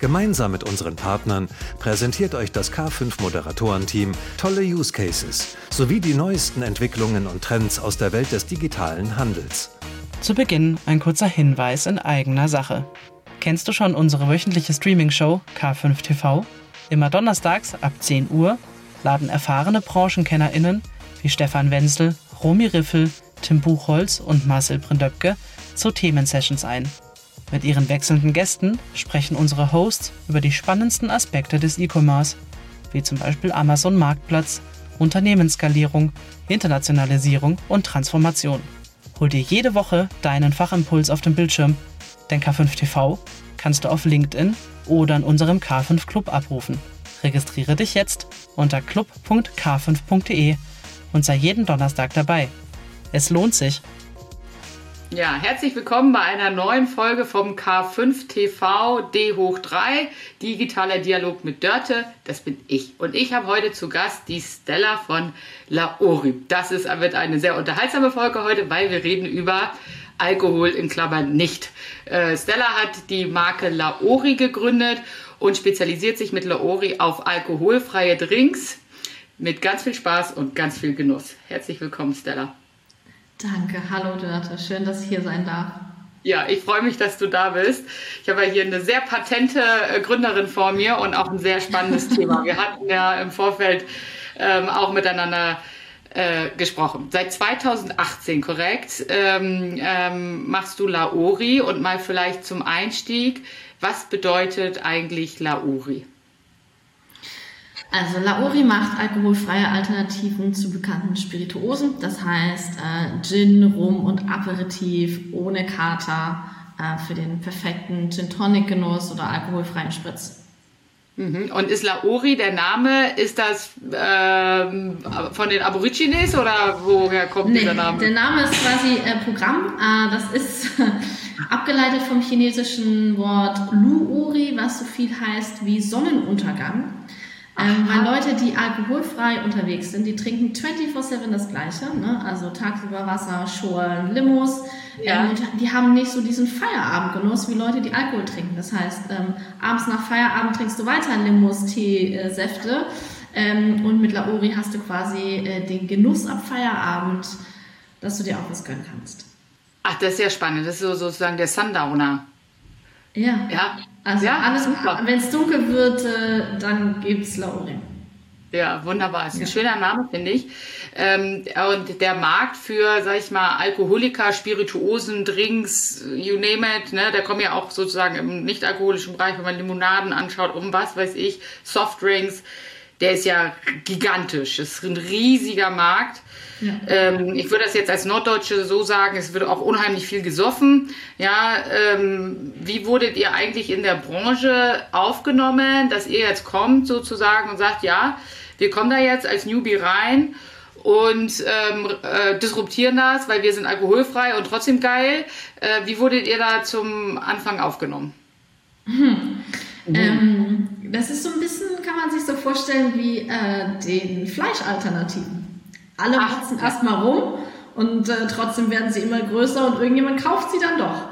Gemeinsam mit unseren Partnern präsentiert euch das K5 Moderatorenteam tolle Use Cases sowie die neuesten Entwicklungen und Trends aus der Welt des digitalen Handels. Zu Beginn ein kurzer Hinweis in eigener Sache. Kennst du schon unsere wöchentliche Streaming-Show K5 TV? Immer donnerstags ab 10 Uhr laden erfahrene BranchenkennerInnen wie Stefan Wenzel, Romy Riffel, Tim Buchholz und Marcel Brindöpke zu Themensessions ein. Mit ihren wechselnden Gästen sprechen unsere Hosts über die spannendsten Aspekte des E-Commerce, wie zum Beispiel Amazon Marktplatz, Unternehmensskalierung, Internationalisierung und Transformation. Hol dir jede Woche deinen Fachimpuls auf dem Bildschirm, denn K5 TV kannst du auf LinkedIn oder in unserem K5 Club abrufen. Registriere dich jetzt unter club.k5.de und sei jeden Donnerstag dabei. Es lohnt sich. Ja, herzlich willkommen bei einer neuen Folge vom K5 TV D hoch 3, digitaler Dialog mit Dörte. Das bin ich. Und ich habe heute zu Gast die Stella von Laori. Das ist, wird eine sehr unterhaltsame Folge heute, weil wir reden über Alkohol in Klammern nicht. Äh, Stella hat die Marke Laori gegründet und spezialisiert sich mit Laori auf alkoholfreie Drinks mit ganz viel Spaß und ganz viel Genuss. Herzlich willkommen, Stella. Danke, hallo Dörte, schön, dass ich hier sein darf. Ja, ich freue mich, dass du da bist. Ich habe ja hier eine sehr patente äh, Gründerin vor mir und auch ein sehr spannendes Thema. Wir hatten ja im Vorfeld ähm, auch miteinander äh, gesprochen. Seit 2018, korrekt, ähm, ähm, machst du Laori und mal vielleicht zum Einstieg, was bedeutet eigentlich Laori? Also Laori macht alkoholfreie Alternativen zu bekannten Spirituosen. Das heißt äh, Gin, Rum und Aperitif ohne Kater äh, für den perfekten Gin Tonic Genuss oder alkoholfreien Spritz. Mhm. Und ist Laori der Name, ist das ähm, von den Aborigines oder woher kommt nee, dieser Name? Der Name ist quasi äh, Programm. Äh, das ist abgeleitet vom chinesischen Wort Luori, was so viel heißt wie Sonnenuntergang. Ähm, weil Leute, die alkoholfrei unterwegs sind, die trinken 24-7 das Gleiche, ne? also tagsüber Wasser, Schorlen, Limos. Ja. Ähm, und die haben nicht so diesen Feierabendgenuss wie Leute, die Alkohol trinken. Das heißt, ähm, abends nach Feierabend trinkst du weiter Limos, Tee, äh, Säfte. Ähm, und mit Laori hast du quasi äh, den Genuss ab Feierabend, dass du dir auch was gönnen kannst. Ach, das ist ja spannend. Das ist so, sozusagen der Sundowner. Ja. Ja. Also ja, alles, wenn es dunkel wird, äh, dann es Lauri. Ja, wunderbar. Ist ein schöner Name, finde ich. Ähm, und der Markt für, sag ich mal, Alkoholiker, Spirituosen, Drinks, you name it, ne, da kommen ja auch sozusagen im nicht-alkoholischen Bereich, wenn man Limonaden anschaut, um was weiß ich, Softdrinks, der ist ja gigantisch. Das ist ein riesiger Markt. Ja. Ähm, ich würde das jetzt als Norddeutsche so sagen, es wird auch unheimlich viel gesoffen. Ja, ähm, wie wurdet ihr eigentlich in der Branche aufgenommen, dass ihr jetzt kommt sozusagen und sagt, ja, wir kommen da jetzt als Newbie rein und ähm, äh, disruptieren das, weil wir sind alkoholfrei und trotzdem geil. Äh, wie wurdet ihr da zum Anfang aufgenommen? Hm. Mhm. Das ist so ein bisschen, kann man sich so vorstellen, wie äh, den Fleischalternativen. Alle wachsen erstmal rum und äh, trotzdem werden sie immer größer und irgendjemand kauft sie dann doch.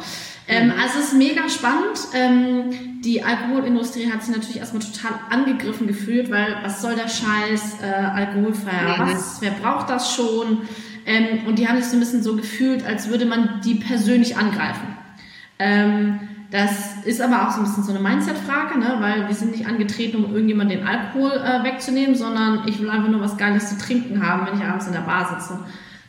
Ähm. Also es ist mega spannend. Ähm, die Alkoholindustrie hat sich natürlich erstmal total angegriffen gefühlt, weil was soll der Scheiß, äh, alkoholfreier, mhm. was, wer braucht das schon? Ähm, und die haben sich so ein bisschen so gefühlt, als würde man die persönlich angreifen. Ähm, das ist aber auch so ein bisschen so eine Mindset-Frage, ne? weil wir sind nicht angetreten, um irgendjemand den Alkohol äh, wegzunehmen, sondern ich will einfach nur was Geiles zu trinken haben, wenn ich abends in der Bar sitze.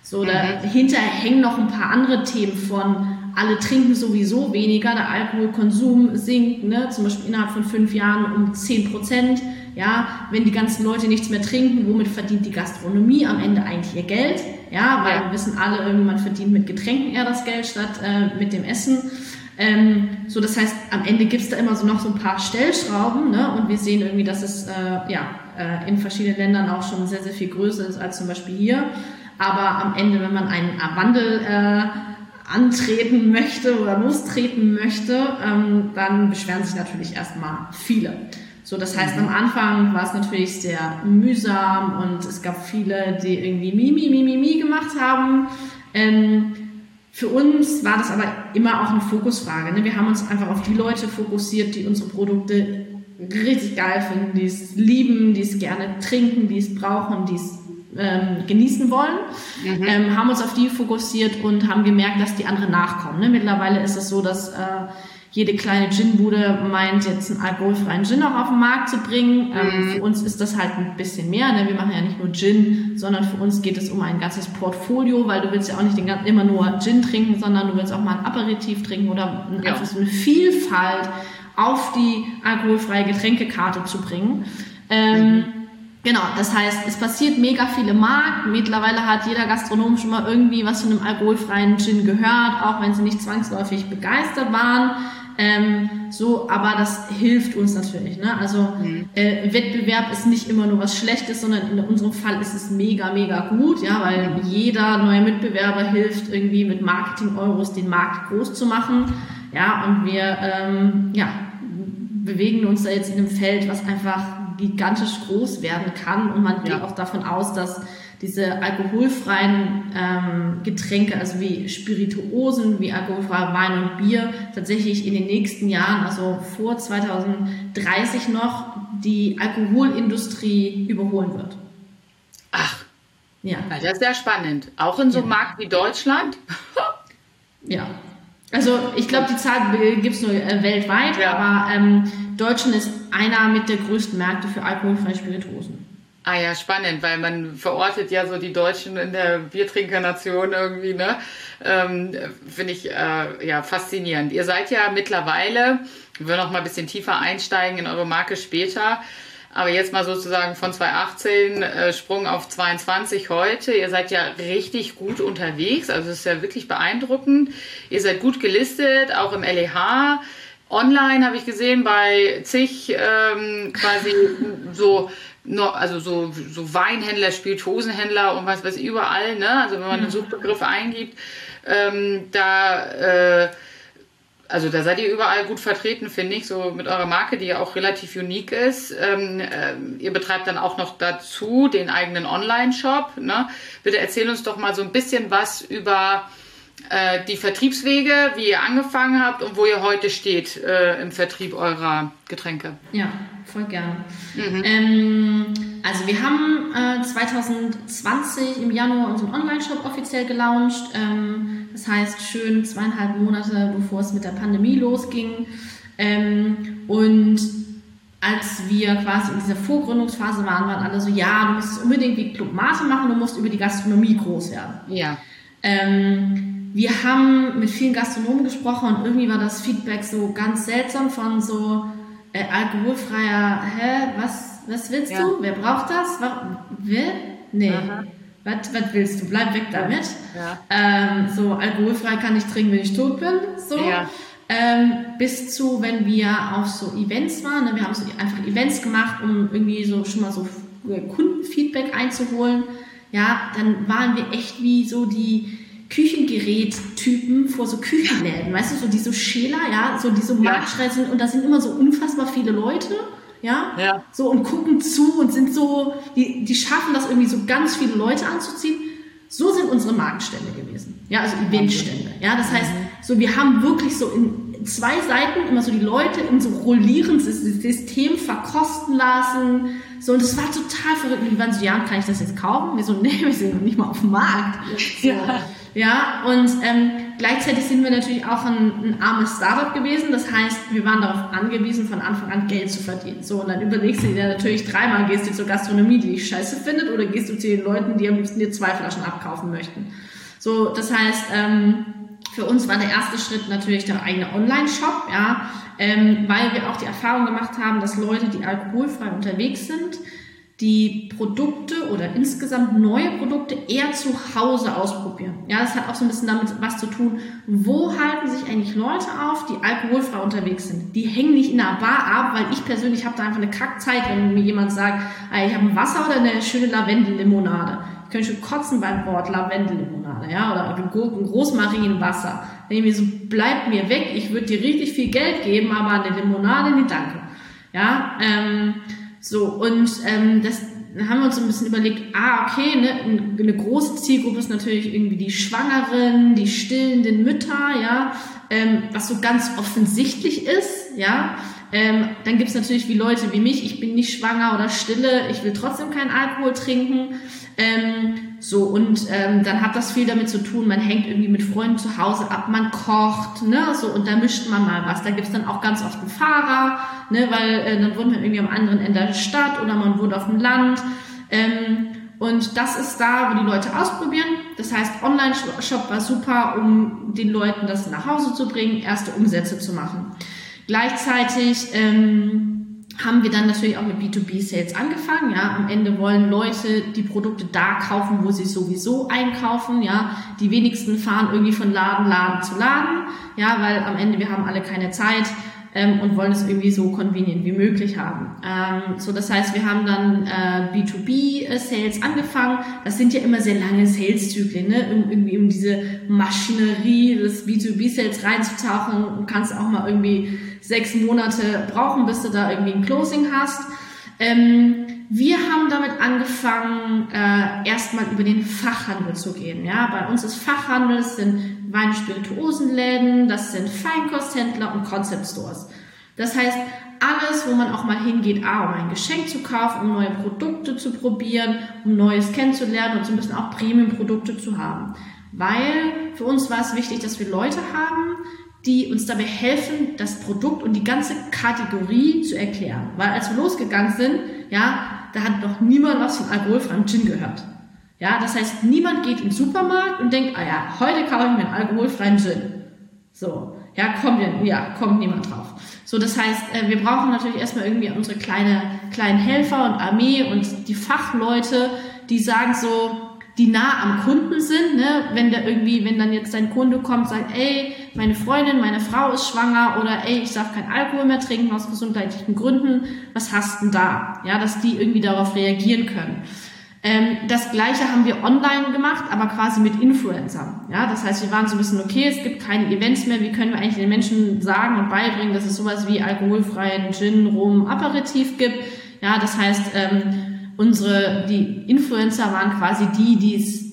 So, mhm. dahinter hängen noch ein paar andere Themen von, alle trinken sowieso weniger, der Alkoholkonsum sinkt, ne? zum Beispiel innerhalb von fünf Jahren um zehn Prozent. Ja, wenn die ganzen Leute nichts mehr trinken, womit verdient die Gastronomie am Ende eigentlich ihr Geld? Ja, weil ja. wir wissen alle, irgendjemand verdient mit Getränken eher das Geld statt äh, mit dem Essen. Ähm, so, das heißt, am Ende gibt's da immer so noch so ein paar Stellschrauben, ne? Und wir sehen irgendwie, dass es äh, ja äh, in verschiedenen Ländern auch schon sehr, sehr viel größer ist als zum Beispiel hier. Aber am Ende, wenn man einen Wandel äh, antreten möchte oder lostreten möchte, ähm, dann beschweren sich natürlich erstmal viele. So, das heißt, am Anfang war es natürlich sehr mühsam und es gab viele, die irgendwie Mimi, Mimi, Mimi gemacht haben. Ähm, für uns war das aber immer auch eine Fokusfrage. Ne? Wir haben uns einfach auf die Leute fokussiert, die unsere Produkte richtig geil finden, die es lieben, die es gerne trinken, die es brauchen, die es ähm, genießen wollen, mhm. ähm, haben uns auf die fokussiert und haben gemerkt, dass die anderen nachkommen. Ne? Mittlerweile ist es so, dass äh, jede kleine Gin-Bude meint, jetzt einen alkoholfreien Gin auch auf den Markt zu bringen. Ähm, mhm. Für uns ist das halt ein bisschen mehr. Ne? Wir machen ja nicht nur Gin, sondern für uns geht es um ein ganzes Portfolio, weil du willst ja auch nicht den, immer nur Gin trinken, sondern du willst auch mal ein Aperitif trinken oder ja. einfach so eine Vielfalt auf die alkoholfreie Getränkekarte zu bringen. Ähm, mhm. Genau, das heißt, es passiert mega viel im Markt. Mittlerweile hat jeder Gastronom schon mal irgendwie was von einem alkoholfreien Gin gehört, auch wenn sie nicht zwangsläufig begeistert waren. Ähm, so, aber das hilft uns natürlich. Ne? Also mhm. äh, Wettbewerb ist nicht immer nur was Schlechtes, sondern in unserem Fall ist es mega, mega gut, ja, weil mhm. jeder neue Mitbewerber hilft irgendwie mit Marketing-Euros den Markt groß zu machen. Ja, und wir ähm, ja, bewegen uns da jetzt in einem Feld, was einfach gigantisch groß werden kann und man geht ja. auch davon aus, dass diese alkoholfreien ähm, Getränke, also wie Spirituosen, wie alkoholfreier Wein und Bier, tatsächlich in den nächsten Jahren, also vor 2030 noch, die Alkoholindustrie überholen wird. Ach, ja. Das ist sehr spannend. Auch in so einem ja. Markt wie Deutschland? ja. Also ich glaube, die Zahl gibt es nur äh, weltweit, ja. aber ähm, Deutschland ist einer mit der größten Märkte für alkoholfreie Spirituosen. Ah ja, spannend, weil man verortet ja so die Deutschen in der Biertrinkernation irgendwie, ne? Ähm, Finde ich äh, ja faszinierend. Ihr seid ja mittlerweile, wir wollen noch mal ein bisschen tiefer einsteigen in eure Marke später, aber jetzt mal sozusagen von 2018 äh, Sprung auf 22 heute. Ihr seid ja richtig gut unterwegs, also es ist ja wirklich beeindruckend. Ihr seid gut gelistet, auch im LEH. Online habe ich gesehen bei zig ähm, quasi so also so, so Weinhändler, Spirituosenhändler und was weiß ich, überall, ne? Also wenn man einen Suchbegriff eingibt, ähm, da, äh, also da seid ihr überall gut vertreten, finde ich, so mit eurer Marke, die ja auch relativ unique ist. Ähm, äh, ihr betreibt dann auch noch dazu den eigenen Online-Shop, ne? Bitte erzähl uns doch mal so ein bisschen was über äh, die Vertriebswege, wie ihr angefangen habt und wo ihr heute steht äh, im Vertrieb eurer Getränke. Ja, voll gerne. Mhm. Ähm, also wir haben äh, 2020 im Januar unseren Online-Shop offiziell gelauncht. Ähm, das heißt schön zweieinhalb Monate, bevor es mit der Pandemie losging. Ähm, und als wir quasi in dieser Vorgründungsphase waren, waren alle so, ja, du musst unbedingt wie Club Mate machen, du musst über die Gastronomie groß werden. Ja. Ähm, wir haben mit vielen Gastronomen gesprochen und irgendwie war das Feedback so ganz seltsam von so äh, alkoholfreier, hä, was, was willst ja. du? Wer braucht das? Will? Nee. Was, was willst du? Bleib weg damit. Ja. Ähm, so alkoholfrei kann ich trinken, wenn ich tot bin. So. Ja. Ähm, bis zu, wenn wir auf so Events waren. Ne? Wir haben so einfach Events gemacht, um irgendwie so schon mal so Kundenfeedback einzuholen. Ja, dann waren wir echt wie so die Küchengerät-Typen vor so Küchenläden, weißt du, so die so Schäler, ja, so die so marktschrei sind und da sind immer so unfassbar viele Leute, ja, ja, so und gucken zu und sind so, die, die schaffen das irgendwie so ganz viele Leute anzuziehen. So sind unsere Marktstände gewesen, ja, also Eventstände, ja, das heißt, so wir haben wirklich so in zwei Seiten immer so die Leute in so rollierendes System verkosten lassen, so, und das war total verrückt. Und die waren so, ja, kann ich das jetzt kaufen? Wir so, nee, wir sind nicht mal auf dem Markt. So. Ja. Ja, und ähm, gleichzeitig sind wir natürlich auch ein, ein armes Startup gewesen. Das heißt, wir waren darauf angewiesen, von Anfang an Geld zu verdienen. So, und dann überlegst du dir natürlich dreimal, gehst du zur Gastronomie, die dich scheiße findet, oder gehst du zu den Leuten, die am liebsten dir zwei Flaschen abkaufen möchten. So, das heißt, ähm, für uns war der erste Schritt natürlich der eigene Online-Shop, ja, ähm, weil wir auch die Erfahrung gemacht haben, dass Leute, die alkoholfrei unterwegs sind, die Produkte oder insgesamt neue Produkte eher zu Hause ausprobieren. Ja, das hat auch so ein bisschen damit was zu tun. Wo halten sich eigentlich Leute auf, die alkoholfrei unterwegs sind? Die hängen nicht in einer Bar ab, weil ich persönlich habe da einfach eine Kackzeit, wenn mir jemand sagt, ich habe ein Wasser oder eine schöne Lavendellimonade. Ich könnte schon kotzen beim Wort Lavendellimonade, ja, oder ein Rosmarinwasser. Wenn ich mir so, bleibt mir weg, ich würde dir richtig viel Geld geben, aber eine Limonade, nee, danke. Ja, ähm, so, und ähm, das haben wir uns so ein bisschen überlegt, ah, okay, ne, eine große Zielgruppe ist natürlich irgendwie die Schwangeren, die stillenden Mütter, ja, ähm, was so ganz offensichtlich ist, ja. Ähm, dann gibt's natürlich wie Leute wie mich, ich bin nicht schwanger oder stille, ich will trotzdem keinen Alkohol trinken. Ähm, so, und ähm, dann hat das viel damit zu tun, man hängt irgendwie mit Freunden zu Hause ab, man kocht, ne, so, und da mischt man mal was. Da gibt's dann auch ganz oft einen Fahrer, ne, weil äh, dann wohnt man irgendwie am anderen Ende der Stadt oder man wohnt auf dem Land. Ähm, und das ist da, wo die Leute ausprobieren. Das heißt, Online-Shop war super, um den Leuten das nach Hause zu bringen, erste Umsätze zu machen. Gleichzeitig ähm, haben wir dann natürlich auch mit B2B-Sales angefangen. Ja, am Ende wollen Leute die Produkte da kaufen, wo sie sowieso einkaufen. Ja, die wenigsten fahren irgendwie von Laden, Laden zu Laden. Ja, weil am Ende wir haben alle keine Zeit ähm, und wollen es irgendwie so convenient wie möglich haben. Ähm, so, das heißt, wir haben dann äh, B2B-Sales angefangen. Das sind ja immer sehr lange Sales-Zyklen, ne? Um, irgendwie um diese Maschinerie des B2B-Sales reinzutauchen. Du kannst auch mal irgendwie sechs Monate brauchen, bis du da irgendwie ein Closing hast. Ähm, wir haben damit angefangen, äh, erstmal über den Fachhandel zu gehen. Ja, bei uns ist Fachhandel, das sind Wein- und Spirituosenläden, das sind Feinkosthändler und Concept Stores. Das heißt, alles, wo man auch mal hingeht, A, um ein Geschenk zu kaufen, um neue Produkte zu probieren, um Neues kennenzulernen und so ein bisschen auch Premium-Produkte zu haben. Weil für uns war es wichtig, dass wir Leute haben, die uns dabei helfen, das Produkt und die ganze Kategorie zu erklären. Weil als wir losgegangen sind, ja, da hat noch niemand was von alkoholfreiem Gin gehört. Ja, das heißt, niemand geht in den Supermarkt und denkt, ah ja, heute kaufe ich mir einen alkoholfreien Gin. So, ja, kommt, ja, kommt niemand drauf. So, das heißt, äh, wir brauchen natürlich erstmal irgendwie unsere kleine, kleinen Helfer und Armee und die Fachleute, die sagen so, die nah am Kunden sind, ne? wenn der irgendwie, wenn dann jetzt dein Kunde kommt, sagt, ey, meine Freundin, meine Frau ist schwanger oder ey, ich darf kein Alkohol mehr trinken aus gesundheitlichen Gründen, was hast denn da? Ja, dass die irgendwie darauf reagieren können. Ähm, das gleiche haben wir online gemacht, aber quasi mit Influencern. Ja, das heißt, wir waren so ein bisschen, okay, es gibt keine Events mehr, wie können wir eigentlich den Menschen sagen und beibringen, dass es sowas wie alkoholfreien Gin, Rum, Aperitif gibt. Ja, das heißt, ähm, unsere, die Influencer waren quasi die, die es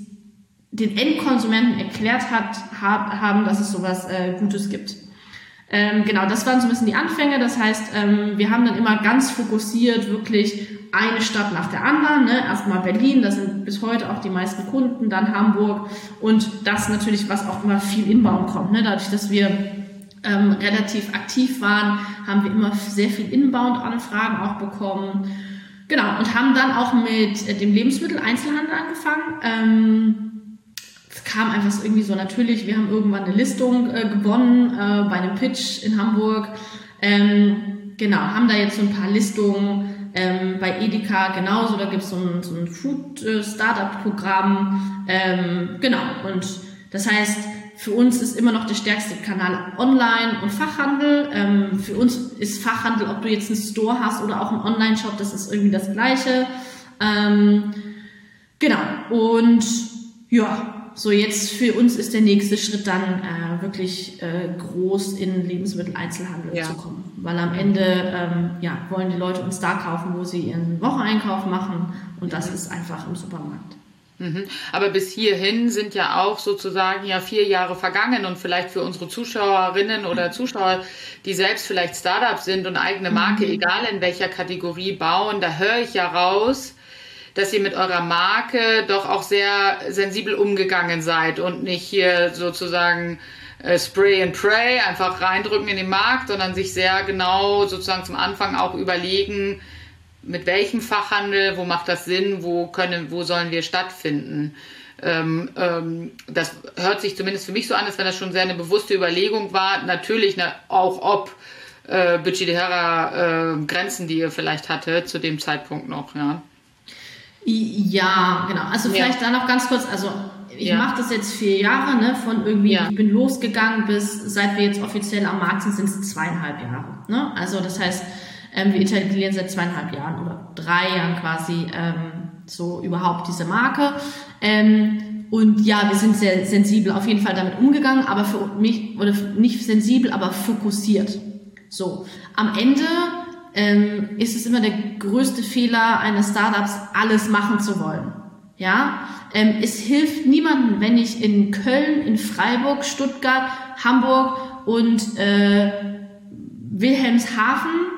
den Endkonsumenten erklärt hat, hab, haben, dass es sowas äh, Gutes gibt. Ähm, genau, das waren so ein bisschen die Anfänge. Das heißt, ähm, wir haben dann immer ganz fokussiert wirklich eine Stadt nach der anderen. Ne? Erstmal Berlin, das sind bis heute auch die meisten Kunden, dann Hamburg und das natürlich, was auch immer viel Inbound kommt. Ne? Dadurch, dass wir ähm, relativ aktiv waren, haben wir immer sehr viel Inbound-Anfragen auch bekommen. Genau, und haben dann auch mit äh, dem Lebensmitteleinzelhandel angefangen. Ähm, es kam einfach so irgendwie so natürlich, wir haben irgendwann eine Listung äh, gewonnen äh, bei einem Pitch in Hamburg. Ähm, genau, haben da jetzt so ein paar Listungen ähm, bei Edeka genauso, da gibt es so ein, so ein Food-Startup-Programm. Ähm, genau, und das heißt, für uns ist immer noch der stärkste Kanal Online und Fachhandel. Ähm, für uns ist Fachhandel, ob du jetzt einen Store hast oder auch einen Online-Shop, das ist irgendwie das Gleiche. Ähm, genau. Und ja, so jetzt für uns ist der nächste Schritt dann äh, wirklich äh, groß in Lebensmitteleinzelhandel ja. zu kommen. Weil am Ende ähm, ja, wollen die Leute uns da kaufen, wo sie ihren Wocheneinkauf machen. Und das ist einfach im Supermarkt. Mhm. Aber bis hierhin sind ja auch sozusagen ja vier Jahre vergangen und vielleicht für unsere Zuschauerinnen oder Zuschauer, die selbst vielleicht Startups sind und eigene Marke, mhm. egal in welcher Kategorie bauen, da höre ich ja raus, dass ihr mit eurer Marke doch auch sehr sensibel umgegangen seid und nicht hier sozusagen äh, Spray and Pray einfach reindrücken in den Markt, sondern sich sehr genau sozusagen zum Anfang auch überlegen, mit welchem Fachhandel, wo macht das Sinn, wo können, wo sollen wir stattfinden. Ähm, ähm, das hört sich zumindest für mich so an, als wenn das schon sehr eine bewusste Überlegung war. Natürlich ne, auch ob äh, budgetärer äh, Grenzen, die ihr vielleicht hatte zu dem Zeitpunkt noch, ja. Ja, genau. Also vielleicht ja. da noch ganz kurz, also ich ja. mache das jetzt vier Jahre, ne, von irgendwie, ja. ich bin losgegangen bis, seit wir jetzt offiziell am Markt sind, sind es zweieinhalb Jahre. Ne? Also das heißt, ähm, wir etablieren seit zweieinhalb Jahren oder drei Jahren quasi ähm, so überhaupt diese Marke. Ähm, und ja, wir sind sehr sensibel auf jeden Fall damit umgegangen, aber für mich, oder nicht sensibel, aber fokussiert. So, am Ende ähm, ist es immer der größte Fehler eines Startups, alles machen zu wollen. Ja, ähm, es hilft niemandem, wenn ich in Köln, in Freiburg, Stuttgart, Hamburg und äh, Wilhelmshaven,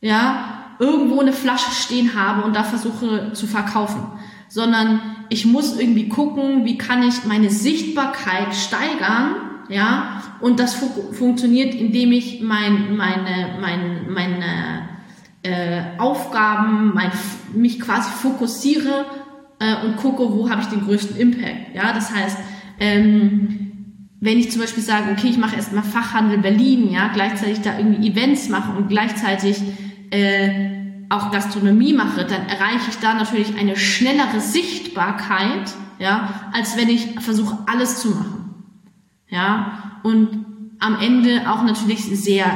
ja, irgendwo eine Flasche stehen habe und da versuche zu verkaufen, sondern ich muss irgendwie gucken, wie kann ich meine Sichtbarkeit steigern, ja, und das fu funktioniert, indem ich mein, meine, mein, meine äh, Aufgaben, mein, mich quasi fokussiere äh, und gucke, wo habe ich den größten Impact. Ja, das heißt, ähm, wenn ich zum Beispiel sage, okay, ich mache erstmal Fachhandel Berlin, ja, gleichzeitig da irgendwie Events mache und gleichzeitig äh, auch Gastronomie mache, dann erreiche ich da natürlich eine schnellere Sichtbarkeit, ja, als wenn ich versuche, alles zu machen. Ja, und am Ende auch natürlich sehr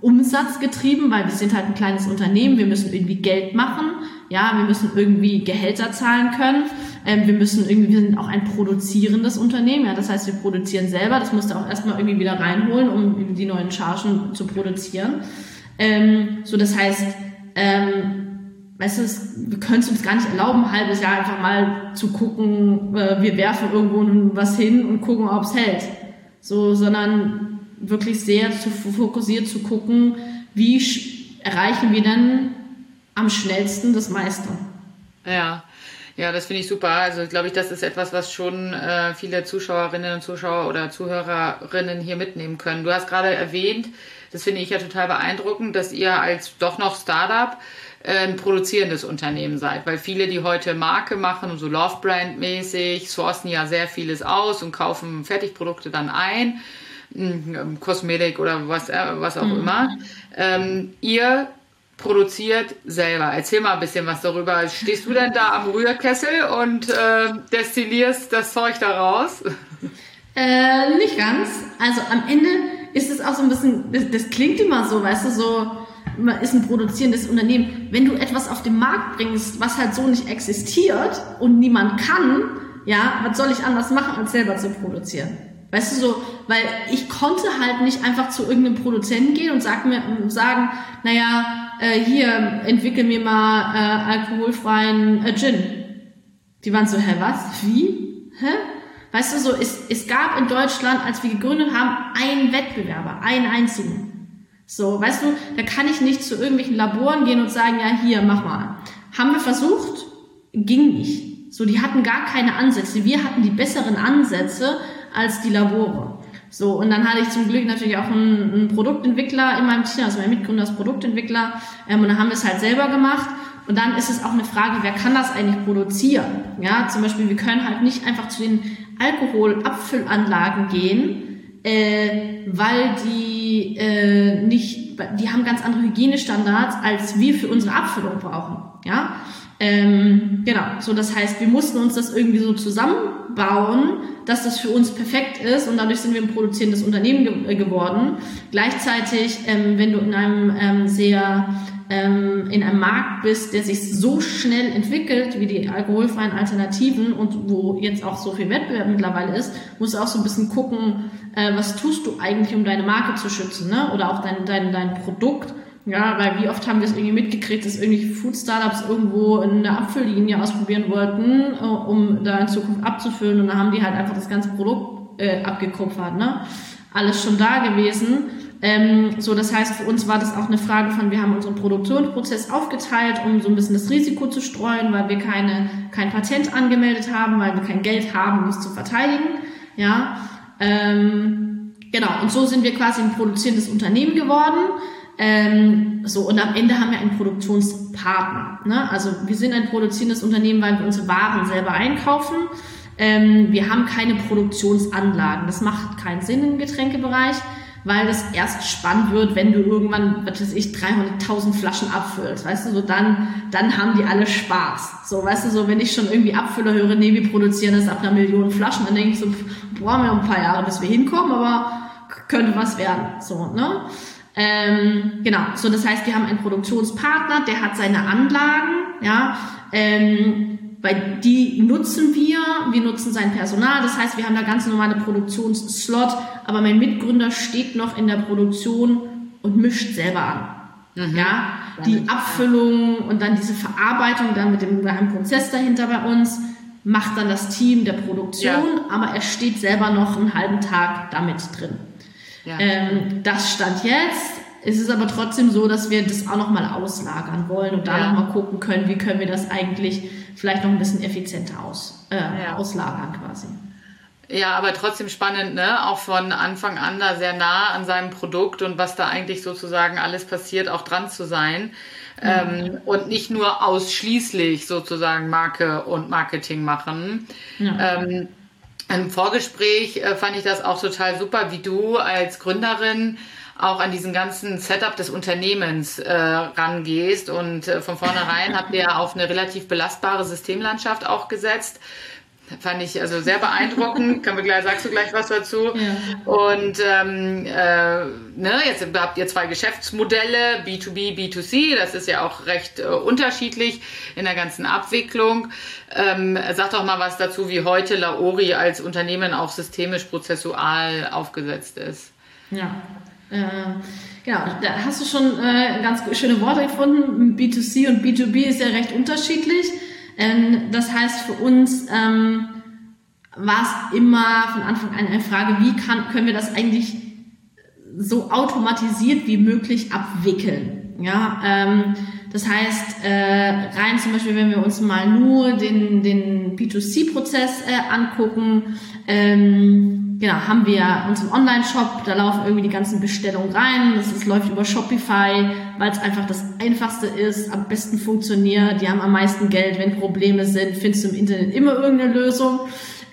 umsatzgetrieben, weil wir sind halt ein kleines Unternehmen, wir müssen irgendwie Geld machen, ja, wir müssen irgendwie Gehälter zahlen können. Ähm, wir müssen irgendwie, wir sind auch ein produzierendes Unternehmen, ja, das heißt, wir produzieren selber. Das musst du auch erstmal irgendwie wieder reinholen, um die neuen Chargen zu produzieren. Ähm, so, das heißt, ähm, weißt du, wir können es uns gar nicht erlauben, ein halbes Jahr einfach mal zu gucken, äh, wir werfen irgendwo was hin und gucken, ob es hält. So, sondern wirklich sehr zu fokussiert zu gucken, wie erreichen wir dann am schnellsten das meiste. Ja. Ja, das finde ich super. Also glaube ich, das ist etwas, was schon äh, viele Zuschauerinnen und Zuschauer oder Zuhörerinnen hier mitnehmen können. Du hast gerade erwähnt, das finde ich ja total beeindruckend, dass ihr als doch noch Startup äh, ein produzierendes Unternehmen seid, weil viele, die heute Marke machen, so Love Brand mäßig, sourcen ja sehr vieles aus und kaufen Fertigprodukte dann ein, hm, Kosmetik oder was, äh, was auch mhm. immer. Ähm, ihr produziert selber. Erzähl mal ein bisschen was darüber. Stehst du denn da am Rührkessel und äh, destillierst das Zeug da raus? Äh, nicht ganz. Also am Ende ist es auch so ein bisschen, das, klingt immer so, weißt du, so, ist ein produzierendes Unternehmen. Wenn du etwas auf den Markt bringst, was halt so nicht existiert und niemand kann, ja, was soll ich anders machen, als selber zu produzieren? Weißt du so, weil ich konnte halt nicht einfach zu irgendeinem Produzenten gehen und sag mir, sagen, naja, äh, hier, entwickel mir mal äh, alkoholfreien äh, Gin. Die waren so, hä, was? Wie? Hä? Weißt du so, es, es gab in Deutschland, als wir gegründet haben, einen Wettbewerber, einen einzigen. So, weißt du, da kann ich nicht zu irgendwelchen Laboren gehen und sagen, ja, hier, mach mal. Haben wir versucht, ging nicht. So, die hatten gar keine Ansätze. Wir hatten die besseren Ansätze als die Labore. So, und dann hatte ich zum Glück natürlich auch einen, einen Produktentwickler in meinem Team, also mein Mitgründer ist Produktentwickler, ähm, und dann haben wir es halt selber gemacht. Und dann ist es auch eine Frage, wer kann das eigentlich produzieren? Ja, zum Beispiel, wir können halt nicht einfach zu den Alkoholabfüllanlagen gehen, äh, weil die äh, nicht, die haben ganz andere Hygienestandards, als wir für unsere Abfüllung brauchen. Ja, ähm, genau. So, das heißt, wir mussten uns das irgendwie so zusammenbauen, dass das für uns perfekt ist und dadurch sind wir ein produzierendes Unternehmen ge äh, geworden. Gleichzeitig, ähm, wenn du in einem ähm, sehr ähm, in einem Markt bist, der sich so schnell entwickelt wie die alkoholfreien Alternativen und wo jetzt auch so viel Wettbewerb mittlerweile ist, musst du auch so ein bisschen gucken, äh, was tust du eigentlich, um deine Marke zu schützen, ne? Oder auch dein dein dein Produkt ja, weil wie oft haben wir es irgendwie mitgekriegt, dass irgendwelche Food-Startups irgendwo eine Abfülllinie ausprobieren wollten, äh, um da in Zukunft abzufüllen und dann haben die halt einfach das ganze Produkt äh, abgekupfert, ne? Alles schon da gewesen. Ähm, so, das heißt, für uns war das auch eine Frage von, wir haben unseren Produktionsprozess aufgeteilt, um so ein bisschen das Risiko zu streuen, weil wir keine, kein Patent angemeldet haben, weil wir kein Geld haben, um es zu verteidigen. Ja, ähm, genau. Und so sind wir quasi ein produzierendes Unternehmen geworden. Ähm, so, und am Ende haben wir einen Produktionspartner. Ne? Also wir sind ein produzierendes Unternehmen, weil wir unsere Waren selber einkaufen. Ähm, wir haben keine Produktionsanlagen. Das macht keinen Sinn im Getränkebereich, weil das erst spannend wird, wenn du irgendwann, was weiß ich, 300.000 Flaschen abfüllst, weißt du, so dann, dann haben die alle Spaß. So, weißt du, so wenn ich schon irgendwie Abfüller höre, nee, wir produzieren das ab einer Million Flaschen, dann denke ich so, brauchen wir ein paar Jahre, bis wir hinkommen, aber könnte was werden, so, ne? Ähm, genau, so das heißt, wir haben einen Produktionspartner, der hat seine Anlagen, ja, ähm, weil die nutzen wir, wir nutzen sein Personal, das heißt, wir haben da ganz normale Produktionsslot, aber mein Mitgründer steht noch in der Produktion und mischt selber an. Mhm. Ja, die Abfüllung und dann diese Verarbeitung dann mit dem geheimen Prozess dahinter bei uns macht dann das Team der Produktion, ja. aber er steht selber noch einen halben Tag damit drin. Ja. Ähm, das stand jetzt. Es ist aber trotzdem so, dass wir das auch nochmal auslagern wollen und da ja. nochmal gucken können, wie können wir das eigentlich vielleicht noch ein bisschen effizienter aus, äh, ja. auslagern quasi. Ja, aber trotzdem spannend, ne? Auch von Anfang an da sehr nah an seinem Produkt und was da eigentlich sozusagen alles passiert, auch dran zu sein. Mhm. Ähm, und nicht nur ausschließlich sozusagen Marke und Marketing machen. Ja. Ähm, Im Vorgespräch äh, fand ich das auch total super, wie du als Gründerin auch an diesen ganzen Setup des Unternehmens äh, rangehst. Und äh, von vornherein habt ihr auf eine relativ belastbare Systemlandschaft auch gesetzt. Fand ich also sehr beeindruckend. Kann wir gleich, sagst du gleich was dazu? Ja. Und ähm, äh, ne, jetzt habt ihr zwei Geschäftsmodelle, B2B, B2C. Das ist ja auch recht äh, unterschiedlich in der ganzen Abwicklung. Ähm, sag doch mal was dazu, wie heute Laori als Unternehmen auch systemisch prozessual aufgesetzt ist. Ja, äh, genau, da hast du schon äh, ganz schöne Worte gefunden. B2C und B2B ist ja recht unterschiedlich. Ähm, das heißt für uns ähm, war es immer von Anfang an eine Frage, wie kann, können wir das eigentlich so automatisiert wie möglich abwickeln? Ja, ähm, das heißt, äh, rein zum Beispiel, wenn wir uns mal nur den, den B2C-Prozess äh, angucken, ähm, genau, haben wir unseren Online-Shop, da laufen irgendwie die ganzen Bestellungen rein. Das ist, läuft über Shopify, weil es einfach das einfachste ist, am besten funktioniert. Die haben am meisten Geld. Wenn Probleme sind, findest du im Internet immer irgendeine Lösung.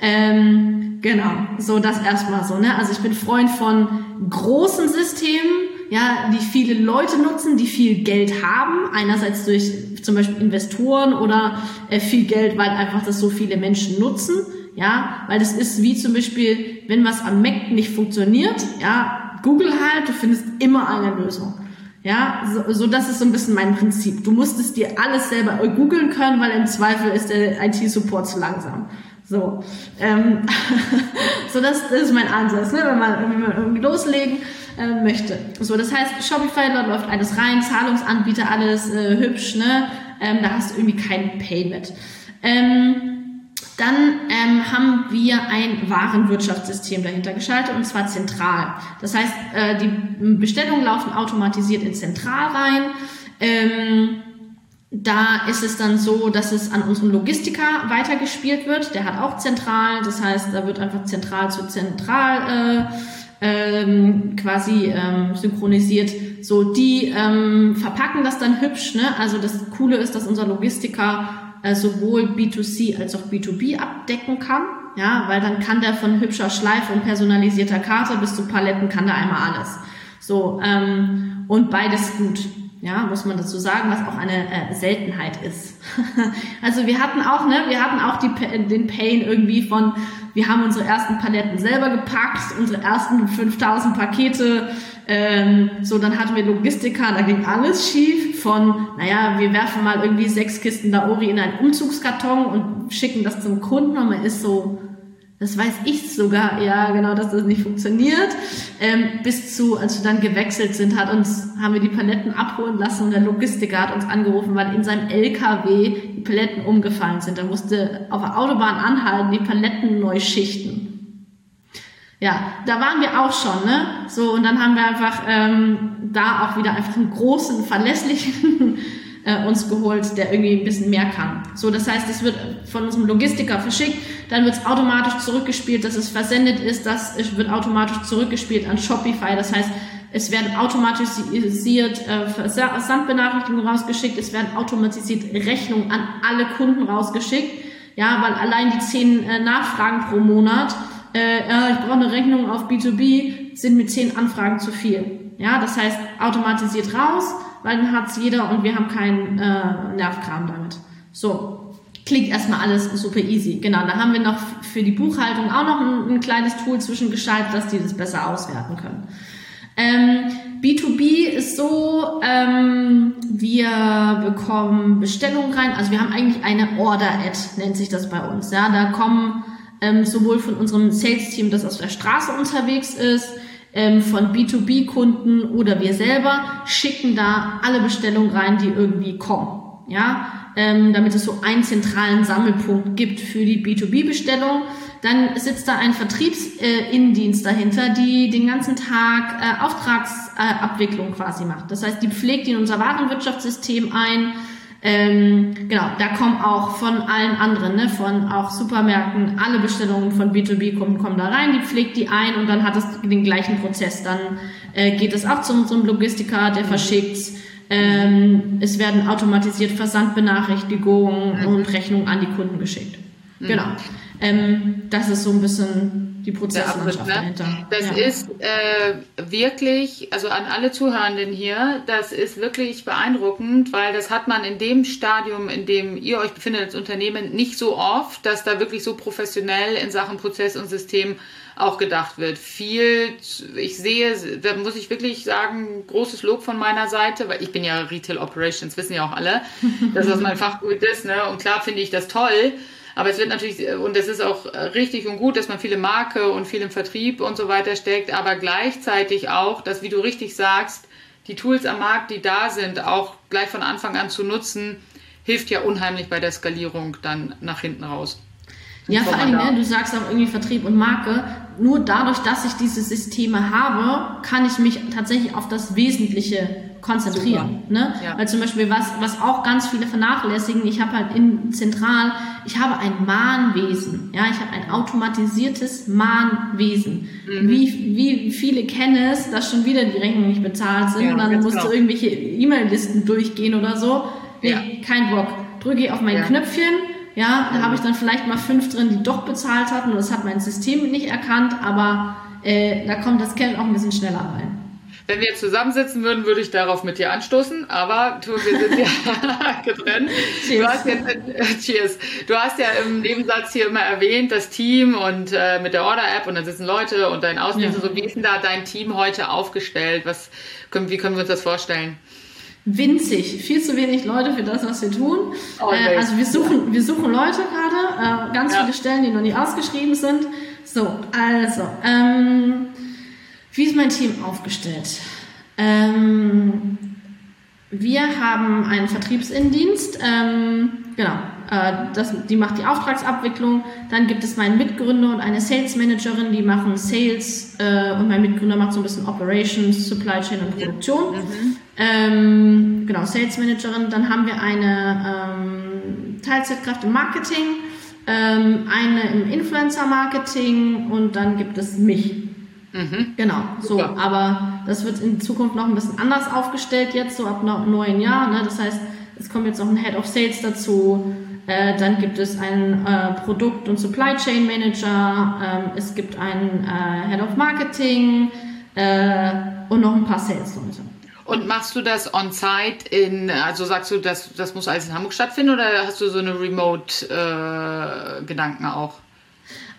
Ähm, genau, so das erstmal so. Ne? Also ich bin Freund von großen Systemen, ja, die viele Leute nutzen, die viel Geld haben. Einerseits durch zum Beispiel Investoren oder äh, viel Geld, weil einfach das so viele Menschen nutzen. Ja, weil das ist wie zum Beispiel, wenn was am Mac nicht funktioniert, ja, Google halt, du findest immer eine Lösung. Ja, so, so das ist so ein bisschen mein Prinzip. Du musst es dir alles selber googeln können, weil im Zweifel ist der IT-Support zu langsam. So, ähm, so das, das ist mein Ansatz, ne? wenn, man, wenn man irgendwie loslegen äh, möchte. So, das heißt, Shopify, dort läuft alles rein, Zahlungsanbieter, alles äh, hübsch, ne? Ähm, da hast du irgendwie kein Payment. Ähm, dann ähm, haben wir ein Warenwirtschaftssystem dahinter geschaltet und zwar zentral. Das heißt, äh, die Bestellungen laufen automatisiert in Zentral rein. Ähm, da ist es dann so, dass es an unseren Logistiker weitergespielt wird. Der hat auch zentral, das heißt, da wird einfach zentral zu zentral äh, ähm, quasi ähm, synchronisiert. So, die ähm, verpacken das dann hübsch. Ne? Also das Coole ist, dass unser Logistiker äh, sowohl B2C als auch B2B abdecken kann. Ja, weil dann kann der von hübscher Schleife und personalisierter Karte bis zu Paletten kann der einmal alles. So, ähm, und beides gut. Ja, muss man dazu sagen, was auch eine äh, Seltenheit ist. also wir hatten auch, ne, wir hatten auch die, den Pain irgendwie von, wir haben unsere ersten Paletten selber gepackt, unsere ersten 5000 Pakete ähm, so, dann hatten wir Logistiker, da ging alles schief von, naja, wir werfen mal irgendwie sechs Kisten Daori in einen Umzugskarton und schicken das zum Kunden und man ist so, das weiß ich sogar, ja, genau, dass das nicht funktioniert. Ähm, bis zu, als wir dann gewechselt sind, hat uns, haben wir die Paletten abholen lassen und der Logistiker hat uns angerufen, weil in seinem LKW die Paletten umgefallen sind. Er musste auf der Autobahn anhalten, die Paletten neu schichten. Ja, da waren wir auch schon, ne? So, und dann haben wir einfach ähm, da auch wieder einfach einen großen, verlässlichen äh, uns geholt, der irgendwie ein bisschen mehr kann. So, das heißt, es wird von unserem Logistiker verschickt, dann wird es automatisch zurückgespielt, dass es versendet ist, das wird automatisch zurückgespielt an Shopify. Das heißt, es werden automatisiert äh, Versandbenachrichtigungen rausgeschickt, es werden automatisiert Rechnungen an alle Kunden rausgeschickt. Ja, weil allein die zehn äh, Nachfragen pro Monat äh, ja, ich brauche eine Rechnung auf B2B, sind mit zehn Anfragen zu viel. Ja, das heißt, automatisiert raus, weil dann hat's jeder und wir haben keinen äh, Nervkram damit. So, klingt erstmal alles super easy. Genau, da haben wir noch für die Buchhaltung auch noch ein, ein kleines Tool zwischengeschaltet, dass die das besser auswerten können. Ähm, B2B ist so, ähm, wir bekommen Bestellungen rein. Also wir haben eigentlich eine Order-Ad, nennt sich das bei uns. Ja, da kommen ähm, sowohl von unserem Sales-Team, das auf der Straße unterwegs ist, ähm, von B2B-Kunden oder wir selber schicken da alle Bestellungen rein, die irgendwie kommen. Ja, ähm, damit es so einen zentralen Sammelpunkt gibt für die B2B-Bestellung. Dann sitzt da ein Vertriebsinnendienst äh, dahinter, die den ganzen Tag äh, Auftragsabwicklung äh, quasi macht. Das heißt, die pflegt in unser Warenwirtschaftssystem ein. Ähm, genau, da kommen auch von allen anderen, ne, von auch Supermärkten, alle Bestellungen von B2B-Kunden kommen da rein, die pflegt die ein und dann hat es den gleichen Prozess. Dann äh, geht es auch zu unserem Logistiker, der verschickt's. Ähm, es werden automatisiert Versandbenachrichtigungen mhm. und Rechnungen an die Kunden geschickt. Mhm. Genau. Ähm, das ist so ein bisschen die Prozesslandschaft ne? dahinter. Das ja. ist äh, wirklich, also an alle Zuhörenden hier, das ist wirklich beeindruckend, weil das hat man in dem Stadium, in dem ihr euch befindet als Unternehmen, nicht so oft, dass da wirklich so professionell in Sachen Prozess und System auch gedacht wird. Viel, ich sehe, da muss ich wirklich sagen, großes Lob von meiner Seite, weil ich bin ja Retail Operations, wissen ja auch alle, dass das mein Fachgebiet ist, ne? Und klar finde ich das toll. Aber es wird natürlich, und es ist auch richtig und gut, dass man viele Marke und viel im Vertrieb und so weiter steckt, aber gleichzeitig auch, dass, wie du richtig sagst, die Tools am Markt, die da sind, auch gleich von Anfang an zu nutzen, hilft ja unheimlich bei der Skalierung dann nach hinten raus. Ja, vor allem, ne, du sagst auch irgendwie Vertrieb und Marke. Nur dadurch, dass ich diese Systeme habe, kann ich mich tatsächlich auf das Wesentliche konzentrieren. Ne? Ja. Weil zum Beispiel, was, was auch ganz viele vernachlässigen, ich habe halt in Zentral, ich habe ein Mahnwesen. Ja, ich habe ein automatisiertes Mahnwesen. Mhm. Wie, wie viele kennen es, dass schon wieder die Rechnungen nicht bezahlt sind ja, und dann musst genau. du irgendwelche E-Mail-Listen durchgehen oder so. Nee, ja. kein Bock. Drücke ich auf mein Knöpfchen, ja, da habe ich dann vielleicht mal fünf drin, die doch bezahlt hatten und das hat mein System nicht erkannt, aber äh, da kommt das Geld auch ein bisschen schneller rein. Wenn wir jetzt zusammensitzen würden, würde ich darauf mit dir anstoßen, aber wir sind ja getrennt. Cheers. Du hast, ja, äh, cheers. du hast ja im Nebensatz hier immer erwähnt, das Team und äh, mit der Order-App und dann sitzen Leute und dein Außendienst. Ja. So, wie ist denn da dein Team heute aufgestellt? Was, wie können wir uns das vorstellen? Winzig, viel zu wenig Leute für das, was wir tun. Oh, äh, also wir suchen, wir suchen Leute gerade, äh, ganz ja. viele Stellen, die noch nicht ausgeschrieben sind. So, also, ähm, wie ist mein Team aufgestellt? Ähm, wir haben einen Vertriebsinnendienst, ähm, genau, äh, das, die macht die Auftragsabwicklung. Dann gibt es meinen Mitgründer und eine Sales Managerin, die machen Sales äh, und mein Mitgründer macht so ein bisschen Operations, Supply Chain und Produktion. Mhm. Ähm, genau, Sales Managerin. Dann haben wir eine ähm, Teilzeitkraft im Marketing, ähm, eine im Influencer Marketing und dann gibt es mich. Mhm. Genau, so, aber das wird in Zukunft noch ein bisschen anders aufgestellt jetzt, so ab neuen Jahr. Ne? Das heißt, es kommt jetzt noch ein Head of Sales dazu, äh, dann gibt es einen äh, Produkt- und Supply Chain Manager, ähm, es gibt einen äh, Head of Marketing äh, und noch ein paar Sales-Leute. Und machst du das on-site in, also sagst du, das, das muss alles in Hamburg stattfinden oder hast du so eine Remote-Gedanken äh, auch?